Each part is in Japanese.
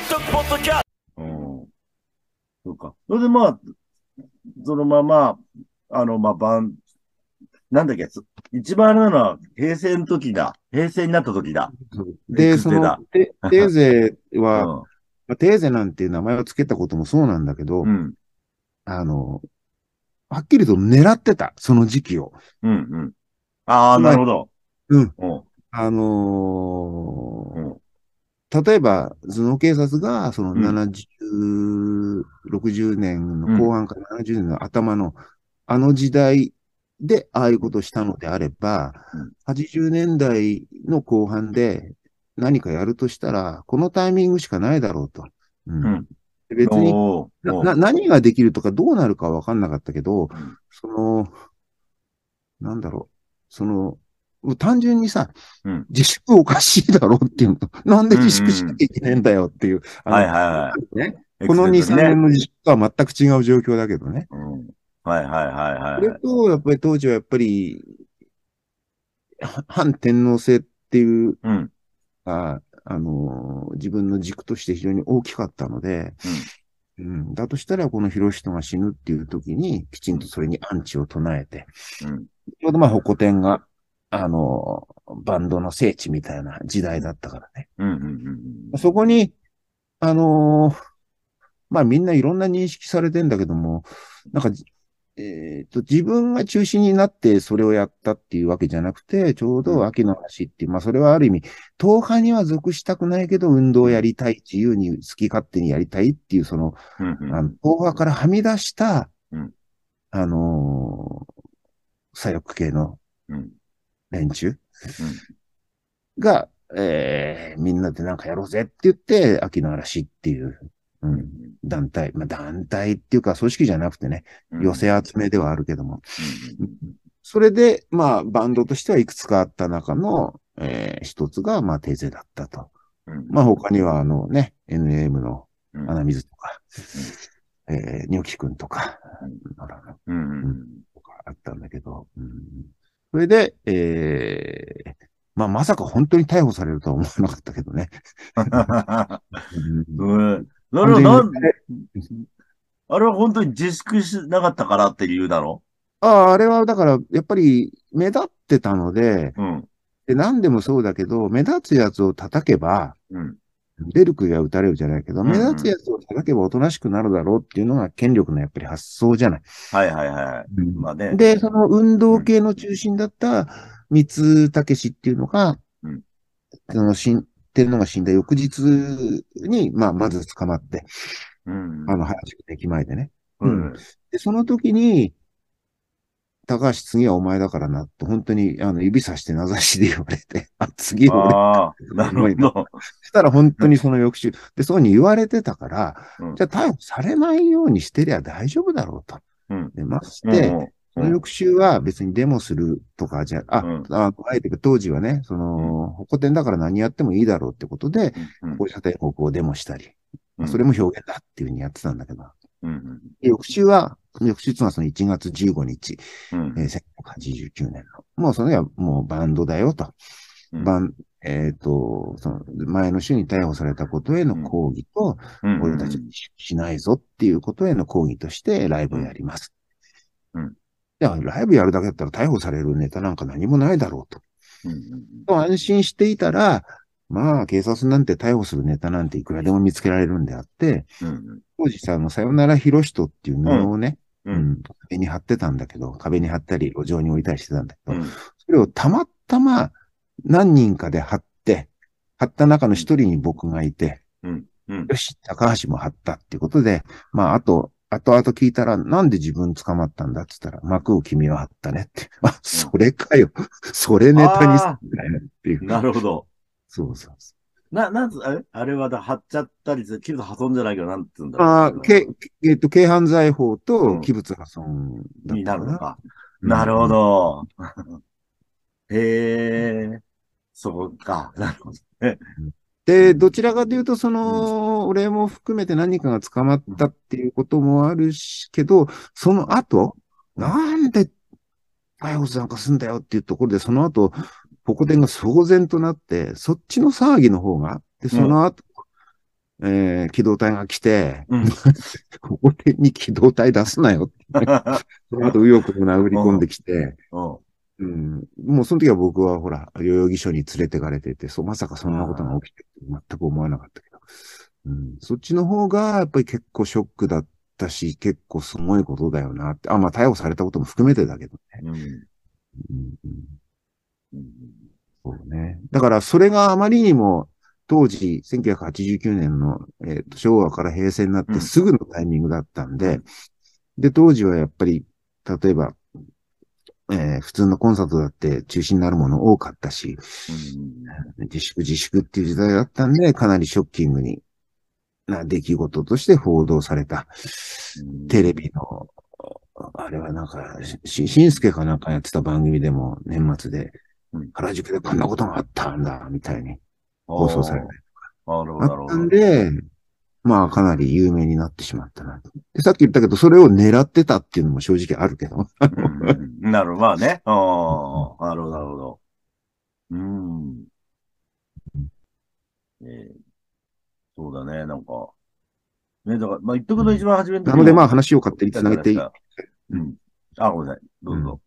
イトポッドキャストうん。そうか。それでまあ、そのまま、あの、まあ、バン、なんだっけ、そ一番あれなのは、平成の時だ。平成になった時だ。で、そのテテーゼは、うまあテーゼなんていう名前を付けたこともそうなんだけど、ん。うん。あの、はっきりと狙ってた、その時期を。うん。うん。ああ、なるほど。うん。うん。あのーうん例えば、頭脳警察が、そのうん。70、60年の後半から70年の頭の、あの時代でああいうことをしたのであれば、うん。80年代の後半で何かやるとしたら、このタイミングしかないだろうと。うん。うん。別になな、何ができるとかどうなるかわかんなかったけど、ん。その、なんだろう、その、単純にさ、うん自粛おかしいだろうっていうの。なんで自粛しなきゃいけないんだよっていう。はいはいはい。ね、この2、3エクセレントね年の自粛とは全く違う状況だけどね。うん。はいはいはいはいそれと、やっぱり当時はやっぱり、は反天皇制っていう、うん。ああのー自分の軸として非常に大きかったので、うん、だとしたら、この広人が死ぬっていう時に、きちんとそれにアンチを唱えて、うん。ちょうどまあ、ホコ天が、あのーバンドの聖地みたいな時代だったからね。うん。うん。うん。そこに、あのーまあみんないろんな認識されてんだけども、なんか、えっ、と、自分が中心になってそれをやったっていうわけじゃなくて、ちょうど秋の話っていう、まあそれはある意味、党派には属したくないけど、運動をやりたい、自由に好き勝手にやりたいっていう、その、うん。うん。あの党派からはみ出した、うんあのー左翼系のうん。連中？が、えーみんなでなんかやろうぜって言って、秋の嵐っていう、うん、団体、まあ団体っていうか組織じゃなくてね、うん。寄せ集めではあるけども、うん。それで、まあバンドとしてはいくつかあった中の、えー一つが、まあテーゼだったと。うん。まあ他にはあのね、NM のうん。穴水とか、えー、ニョキくんとか、うん。うん。とかあったんだけど、うん、それで、えーまあまさか本当に逮捕されるとは思わなかったけどね。なるほど。あれは本当に自粛しなかったからって理由だろああ、あれはだから、やっぱり目立ってたので、うん。で何でもそうだけど、目立つやつを叩けば、うん。ベルクが撃たれるじゃないけど、目立つやつを叩けばおとなしくなるだろうっていうのが権力のやっぱり発想じゃない。はいはいはい。まあね。で、その運動系の中心だった三つ武士っていうのが、うんその死ん天皇が死んだ翌日に、まあ、まず捕まって、うん。あの、原宿駅前でね。うん。で、その時に、高橋次はお前だからなって、本当に、あの、指さして名指しで言われて、あ、次俺。ああ、なるほど。そしたら本当にその翌週、で、そうに言われてたから、うんじゃあ逮捕されないようにしてりゃ大丈夫だろうと。うん。で、まして、うんその翌週は別にデモするとかじゃ、あ、うんああえてか当時はね、その、保護店だから何やってもいいだろうってことで、うん放射天国をデモしたり、うんそれも表現だっていうふうにやってたんだけど、うん。翌週は、翌週っていうのはその1月15日、うん。えー1989年の。もうそれはもうバンドだよと。うんバン、えっ、と、その前の週に逮捕されたことへの抗議と、うん俺たちは自粛しないぞっていうことへの抗議としてライブをやります。うんいや、ライブやるだけだったら逮捕されるネタなんか何もないだろうと。うん。と安心していたら、まあ、警察なんて逮捕するネタなんていくらでも見つけられるんであって、うん。当時さ、あの、さよならひろしとっていう布をね、う。うんん、壁に貼ってたんだけど、壁に貼ったり、路上に置いたりしてたんだけど、うん。それをたまたま何人かで貼って、貼った中の一人に僕がいて、うん。うん。よし、高橋も貼ったっていうことで、まあ、あと、後々聞いたら、なんで自分捕まったんだって言ったら、幕を君は貼ったねって。あ、それかよ。それネタにすんだよっていう。なるほど。そうそうそな、なんつ、あれ？あれはだ、貼っちゃったりする、器物破損じゃないけど、なんつうんだう。ろう。ああ、け、えっと、軽犯罪法うとん器物破損だったにな。るのか。なるほど。へえ、そうか。なるほどね。で、どちらかというと、その、俺も含めて何かが捕まったっていうこともあるし、けど、その後、なんで逮捕なんかすんだよっていうところで、その後、ポコテンが騒然となって、そっちの騒ぎの方が、で、その後、えー機動隊が来て、うん 俺に機動隊出すなよって。その後、右翼も殴り込んできて、うん。うん、もうその時は僕はほら、代々木署に連れてかれてて、そう、まさかそんなことが起きて全く思わなかったけど。うん、そっちの方が、やっぱり結構ショックだったし、結構すごいことだよなって。あ、まあ逮捕されたことも含めてだけどね。うん。うんうんうん。そうね。だから、それがあまりにも、当時、1989年の、えーと昭和から平成になっうんてすぐのタイミングだったんで、うんで、当時はやっぱり、例えば、えー普通のコンサートだって中止になるもの多かったし、自粛自粛っていう時代だったんで、かなりショッキングにな出来事として報道された。うんテレビの、あれはなんか、し、しんすけかなんかやってた番組でも年末でうん、原宿でこんなことがあったんだ、みたいに放送されたりあーなるほど、なるほど。んで、まあかなり有名になってしまったな。で、さっき言ったけど、それを狙ってたっていうのも正直あるけど。うんうんなるほど、まあね。ああ、なるほど、なるほど。うん。えーそうだね、なんか。ね、だから、まあ、言っとくと一番初めの時なのでまあ話を勝手につなげていい。やうん。あ、ごめんなさい。どうぞ。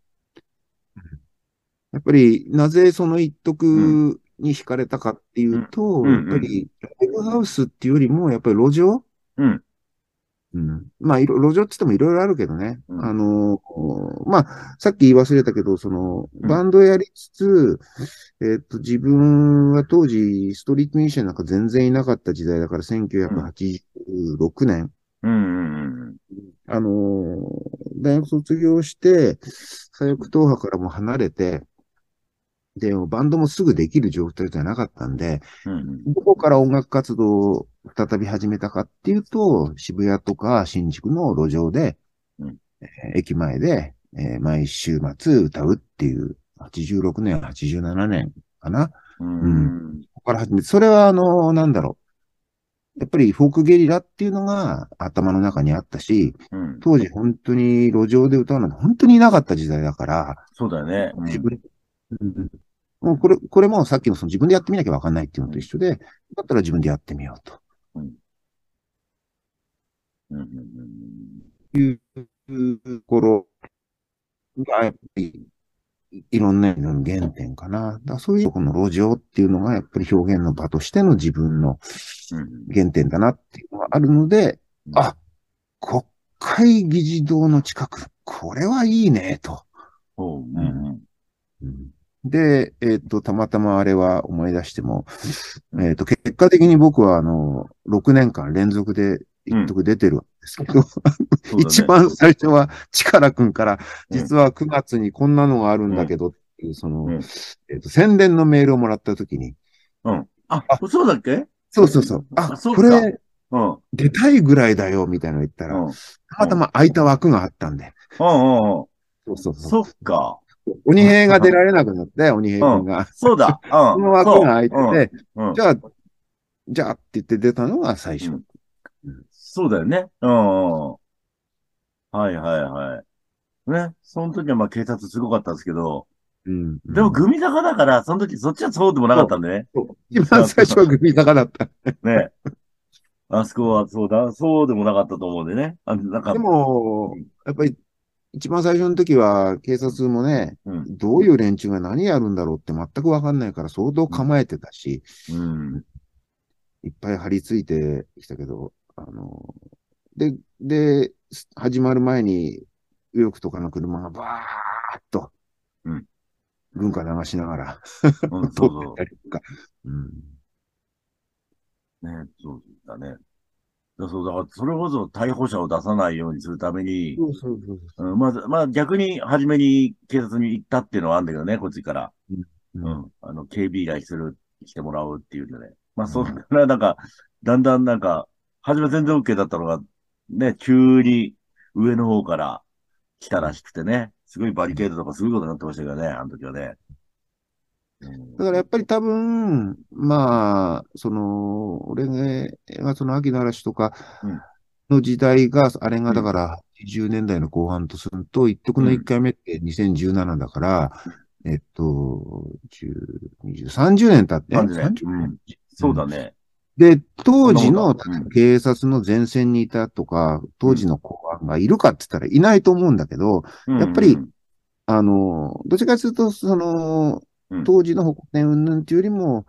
っぱり、なぜその一徳に惹かれたかっていうと、うん。うん。やっぱり、ライブハウスっていうよりも、やっぱり路上？うん。うん。まあ、いろ、路上って言ってもいろいろあるけどね。うん。あの、まあ、さっき言い忘れたけど、その、うん。バンドやりつつ、えっと、自分は当時、ストリートミュージシャンなんか全然いなかった時代だから、1986年、うん。うん。あのー大学卒業して、左翼党派からも離れて、で、バンドもすぐできる状態じゃなかったんで、うん。うんどこから音楽活動を再び始めたかっていうと、渋谷とか新宿の路上で、うんえー駅前で、えー毎週末歌うっていう、86年、87年かな？うん。ううん。ここから始めて、それはあの、なんだろう。やっぱりフォークゲリラっていうのが頭の中にあったし、うん。当時本当に路上で歌うなんて本当にいなかった時代だから、そうだよね。うん自分、うんもうこれ、これもさっきのその自分でやってみなきゃわかんないっていうのと一緒で、だったら自分でやってみようとうんうんいうところが、やっぱり、いろんな意味の原点かな。だそういうこの路上っていうのがやっぱり表現の場としての自分の原点だなっていうのがあるので、あ、国会議事堂の近く、これはいいね、と。で、えっ、と、たまたまあれは思い出しても、えっ、と、結果的に僕はあの、6年間連続で一徳出てるんですけど、そうだね。一番最初は、力くんから、うん。実は9月にこんなのがあるんだけどっていう、その、うん。えっ、と、宣伝のメールをもらったときに、うん。あ、そうだっけ？そうそうそう、あ、あそうか。これうん。うん出たいぐらいだよ、みたいなの言ったら、うん。たまたま空いた枠があったんで、うんうん。そうそうそう。そっか。鬼平が出られなくなって、鬼平君が。そうだ。うん。その枠が空いてて、じゃあ、じゃあって言って出たのが最初。うんそうだよね。うんうん。はいはいはい。ね。その時はまあ警察すごかったんですけど、うん。でもグミ坂だから、その時そっちはそうでもなかったんでね。そう一番最初は組坂だった。ね。あそこはそうだ、そうでもなかったと思うんでね。あなんかで、も、やっぱり、一番最初の時は、警察もね、うん。どういう連中が何やるんだろうって全くわかんないから相当構えてたし、うん。いっぱい張り付いてきたけど、あの、で、で、始まる前に、右翼とかの車がバーッと、うん軍歌流しながら、うん、通ってたりとか。うんう。ね、そうだね。だそう、だから、それこそ逮捕者を出さないようにするために、そうそうそうそうん、まず、まあ逆に初めに警察に行ったっていうのはあるんだけどね、こっちから。う。うんん。あの、警備依頼する、してもらうっていうんでね。まあ、そんな、なんか、だんだんなんか、初め全然 OK だったのが、ね、急に上の方から来たらしくてね。すごいバリケードとかすごいことになってましたけどね、あの時はね。うん。だからやっぱり多分、まあ、その、俺がその秋の嵐とかうん。の時代が、あれがだから80年代の後半とすると、一徳の1回目って2017だから、えっと、10、20、30年経って、30年。30うん。そうだね。で、当時の警察の前線にいたとか、当時の公安がいるかって言ったらいないと思うんだけど、うん。やっぱりあの、どっちかというと、そのうん、当時の保護点云々っていうよりも、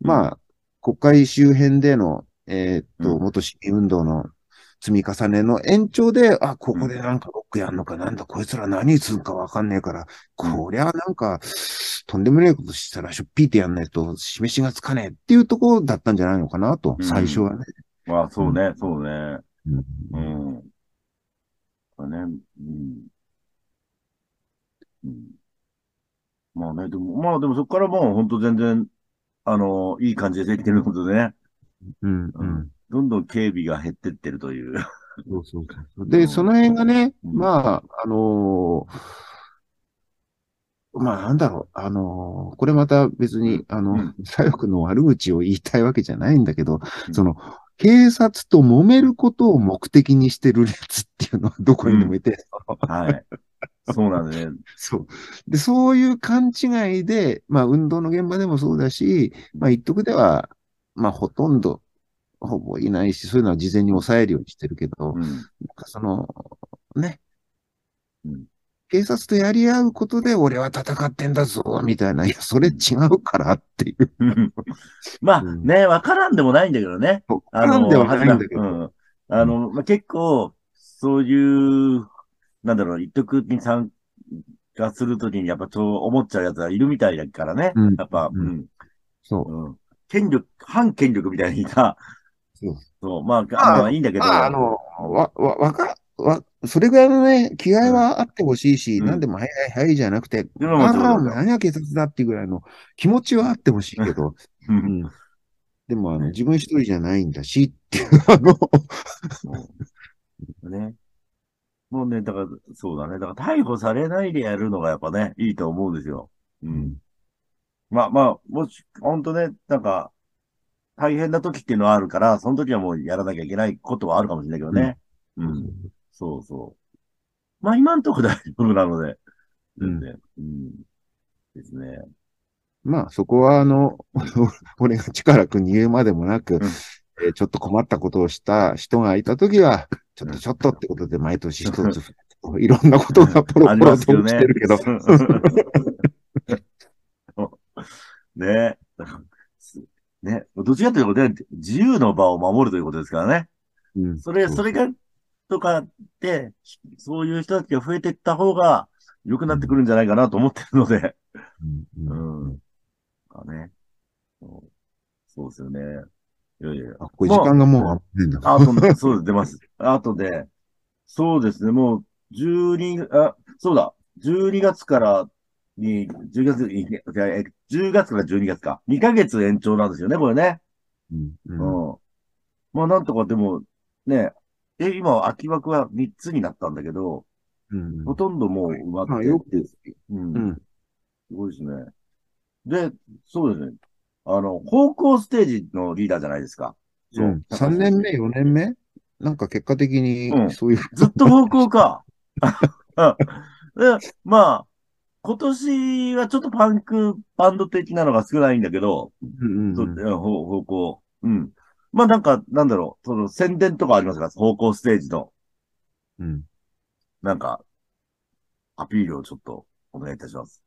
うんまあ、国会周辺での、えーっと、うん元市民運動の積み重ねの延長で、あ、ここでなんかロックやんのか、なんだ、こいつら何するかわかんねえから、こりゃなんか、とんでもねえことしたらしょっぴいてやんないと示しがつかねえっていうところだったんじゃないのかなと、うん最初はね。まあ、そうね、そうね。うんうん。うん。うん。まあね、でも、まあでもそこからもう本当全然、あの、いい感じでできてることでね、うん、ううん。ん。どんどん警備が減ってってるという。そうそうそう。で、その辺がね、うん。まあ、あのーまあ、なんだろう、あのーこれまた別に、あのうん、左翼の悪口を言いたいわけじゃないんだけど、うん。その、警察と揉めることを目的にしてるやつっていうのはどこにでもいて、はい。そうなんでね。そう。で、そういう勘違いで、まあ、運動の現場でもそうだし、まあ、一徳では、まあ、ほとんど、ほぼいないし、そういうのは事前に抑えるようにしてるけど、うん。なんかその、ね、うん警察とやり合うことで俺は戦ってんだぞ、みたいな、いや、それ違うからっていう。まあうんね、わからんでもないんだけどね。あの、なんではないんだけど。うん。あの、まあ、結構、そういう、なんだろう、一徳に参加するときにやっぱそう思っちゃうやつがいるみたいだからね。うんやっぱ、ううんん。そう。うん。権力、反権力みたいにさ、そうそう、まあ、まあまあいいんだけど、まあ、あの、わ、わ、わか、わ、それぐらいのね、気合はあってほしいし、うんなんでも、はいはいはいじゃなくて、でももああ、何が警察だっていうぐらいの気持ちはあってほしいけど、う。うんん。でも、あの、自分一人じゃないんだし、っていう、あの、ね。もうね、だから、そうだね。だから逮捕されないでやるのがやっぱね、いいと思うんですよ。うん。まあまあ、もし、ほんとね、なんか、大変な時っていうのはあるから、その時はもうやらなきゃいけないことはあるかもしれないけどね。うん。そうそう。まあ今んとこ大丈夫なので、全然。うん。ですね。まあ、そこは、あの、俺が力君に言うまでもなく、んえーちょっと困ったことをした人がいたときは、ちょっとちょっとってことで、毎年一つ、いろんなことがポロポロとますけどね。起きてるけど、ねね。どっちかというとね、自由の場を守るということですからね。うんそれ、それが、とかで、そういう人たちが増えていった方が良くなってくるんじゃないかなと思ってるので。うんううんん。かね。そうそうですよね。いやいや。あ、これ時間がもうまりんだ。あと、そうです、出ます。あとで、そうですね、もう、12、あ、そうだ、12月からに、10月に、え10月から12月か。2ヶ月延長なんですよね、これね。うんううんん。まあ、なんとかでも、ね、え、今、空き枠は3つになったんだけど、うんほとんどもう埋ままあ、ってよく、うん。うん。すごいですね。で、そうですね。あの、方向ステージのリーダーじゃないですか。そう。うん、3年目、4年目？なんか結果的うん。に、そういう、ずっと方向か。まあ、今年はちょっとパンクバンド的なのが少ないんだけど、うん方向。うん。まあなんか、なんだろう、その宣伝とかありますか？方向ステージの、うん。なんか、アピールをちょっとお願いいたします。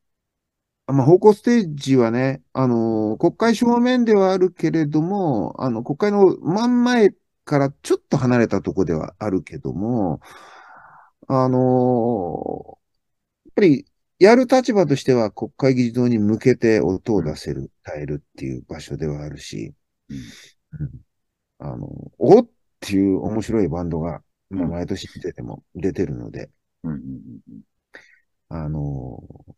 あまあ、方向ステージはね、あのー国会正面ではあるけれども、あの、国会の真ん前からちょっと離れたところではあるけども、あのーやっぱり、やる立場としては国会議事堂に向けて音を出せる、耐えるっていう場所ではあるし、うん。うん。あの、おっていう面白いバンドが、まあ、うん。毎年出てても出てるので、うんあのー、ん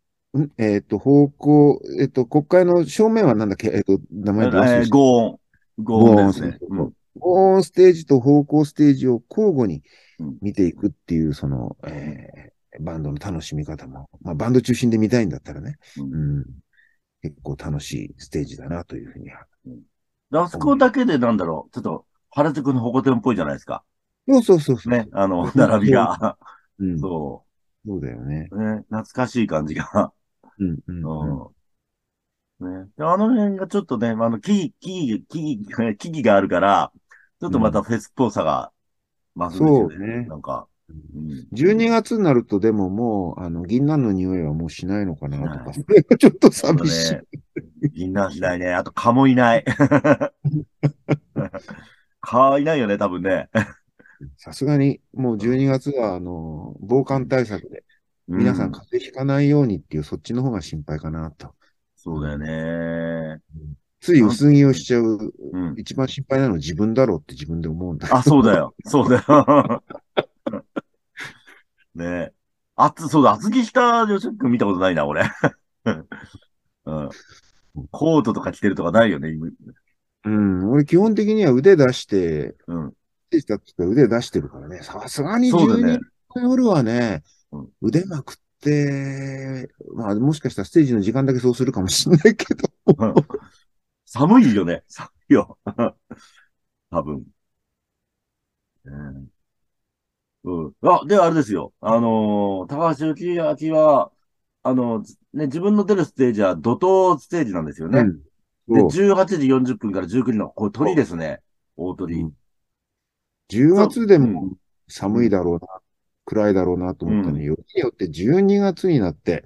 えっ、と、方向、えっ、と、国会の正面はなんだっけ？えっ、と、名うん。前どうえー、ゴーン。ゴーンですね。そうそうそう高音ステージと方向ステージを交互にうん見ていくっていう、その、えーバンドの楽しみ方も、まあ、バンド中心で見たいんだったらね、うんうん、結構楽しいステージだなというふうに。であそこだけでなんだろう、ちょっと原宿の保護店っぽいじゃないですか。そうそうそうそう。ね、あの、並びが。うん、そそうだよね。う。ね、懐かしい感じが。うん、うん。ね。であの辺がちょっとね、あの、木々、木々、木々、木々があるから、ちょっとまたフェスっぽさが増すんですよね。そうねなんか、うん。12月になるとでももう、あの、銀杏の匂いはもうしないのかなとか、はそれがちょっと寂しい。ね。銀杏しないね。あと、蚊もいない。蚊いないよね、多分ね。さすがに、もう12月は、あの、防寒対策で、皆さんう風邪ひかないようにっていう、そっちの方が心配かなと。そうだよね。つい薄着をしちゃう、うん。一番心配なのは自分だろうって自分で思うんだ。あ、そうだよ。そうだよ。ねあつ、そうだ、厚着した女子君見たことないな、俺。うん。コートとか着てるとかないよね、今うん、俺基本的には腕出して、うん。腕出してるからね、さすがに12そうだね夜はね、うん腕まくって、まあもしかしたらステージの時間だけそうするかもしれないけど、寒いよね。寒いよ。多分。うん。うん。あ、で、あれですよ。あのー高橋幸明は、あの、ね、自分の出るステージは怒涛ステージなんですよね。うんで、そう18時40分から19時の、これ鳥ですね。大鳥。うん10月でうも寒いだろうな、暗いだろうなと思ったのに、よりによって12月になって、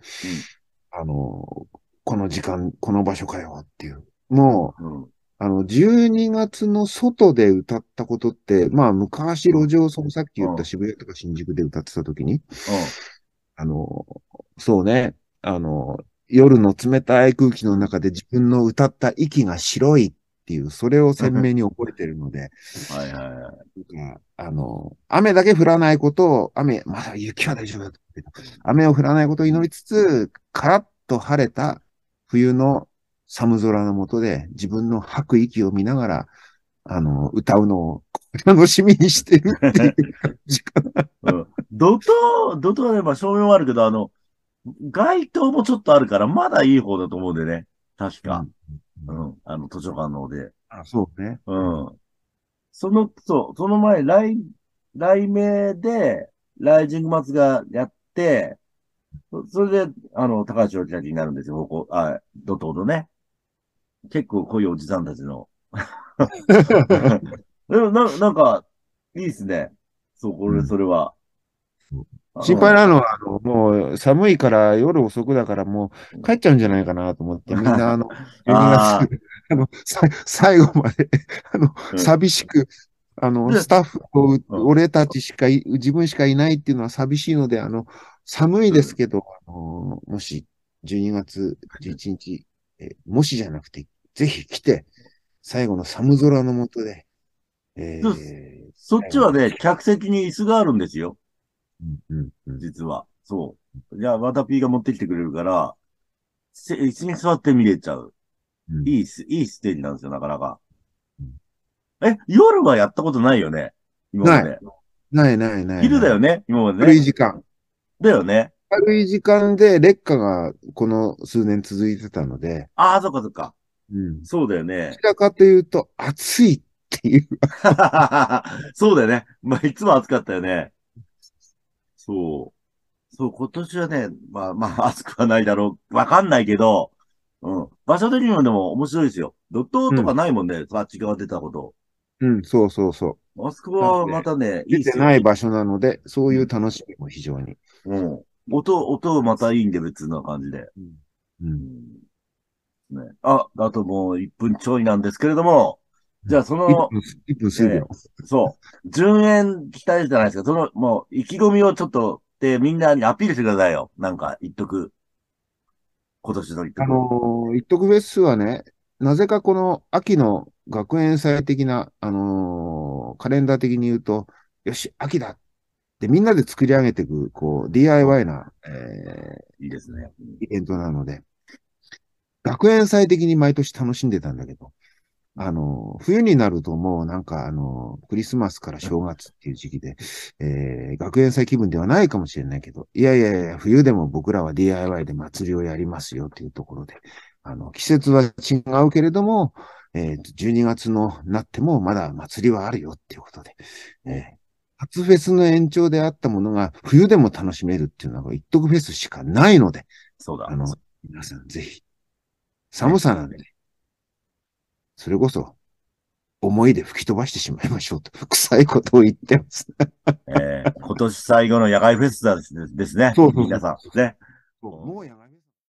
あの、この時間、この場所かよっていう。もう、うん。あの、12月の外で歌ったことって、まあ、昔路上、そのさっき言っうんた渋谷とか新宿で歌ってた時に、あの、そうね、あの、夜の冷たい空気の中で自分の歌った息が白いっていう、それを鮮明に覚えてるので、うん。はいはいはい。なんかあの、雨だけ降らないことを、雨、まだ雪は大丈夫だ雨を降らないことを祈りつつ、カラッと晴れた冬の寒空の下で自分の吐く息を見ながら、あの、歌うのを楽しみにしてるっていう感じかな。うん。ドト、ドトはね、まあ照明はあるけど、あの、街灯もちょっとあるから、まだいい方だと思うんでね。確か。うん。あの、図書館の方で。あそうね。うん。その、そう、その前、来、来名で、ライジングマツがやって、そそれで、あの、高橋明になるんですよ、ここ、あ、ドトーのね。結構濃いおじさんたちの。でもな、なんか、いいっすね。そう、これ、うんそれは。心配なのは、あの、もう寒いから夜遅くだからもう帰っちゃうんじゃないかなと思って、みんなあの、12あ月、あの、さ最後まで、あの、うん。寂しく、あの、でスタッフとうん。俺たちしかい、自分しかいないっていうのは寂しいので、あの、寒いですけど、あの、もし12月11日、えもしじゃなくて、ぜひ来て、最後の寒空の下で、えーそっちはね、客席に椅子があるんですよ。うんうんうん実は。そう。じゃあ、また P が持ってきてくれるから、せ椅子に座って見れちゃう。うんいいス、いいステージなんですよ、なかなかうん。え、夜はやったことないよね今まで。ないないない。昼だよね今まで軽いね。時間。だよね。軽い時間で劣化がこの数年続いてたので、ああ、そっかそっか。うん。そうだよどねち。らかというと暑いっていう。そうだよね。まあ、いつも暑かったよね。そう。そう、今年はね、まあまあ、暑くはないだろう。わかんないけど、うん。場所的にもでも面白いですよ。ドットとかないもんね、あっち側出たこと。うん、そうそうそう。あそこはまたね、いい出て。ない場所なので、そういう楽しみも非常に。うん。音、音またいいんで別な感じで。う。うんん。ね。あ、あともう1分ちょいなんですけれども、じゃあその、1分、1分数秒。そう。順延期待じゃないですか。その、もう、意気込みをちょっと、で、みんなにアピールしてくださいよ。なんか、言っとく。今年の言っとく。あのー、一徳フェスはね、なぜかこの秋の学園祭的な、あのーカレンダー的に言うと、よし、秋だってみんなで作り上げていく、こう、DIY な、えいいですね。ーイベントなので、学園祭的に毎年楽しんでたんだけど、あのー、冬になるともうなんかあのー、クリスマスから正月っていう時期で、えー、学園祭気分ではないかもしれないけど、いやいやいや、冬でも僕らは DIY で祭りをやりますよっていうところで、あの、季節は違うけれども、えーと、12月のなってもまだ祭りはあるよっていうことで、えー初フェスの延長であったものが冬でも楽しめるっていうのが一徳フェスしかないので、そうだあ。の、皆さんぜひ寒さなんで、それこそ、思いで吹き飛ばしてしまいましょうと、臭いことを言ってます。えー今年最後の野外フェスタですですね。そうそうそう皆さん。ね。もうやが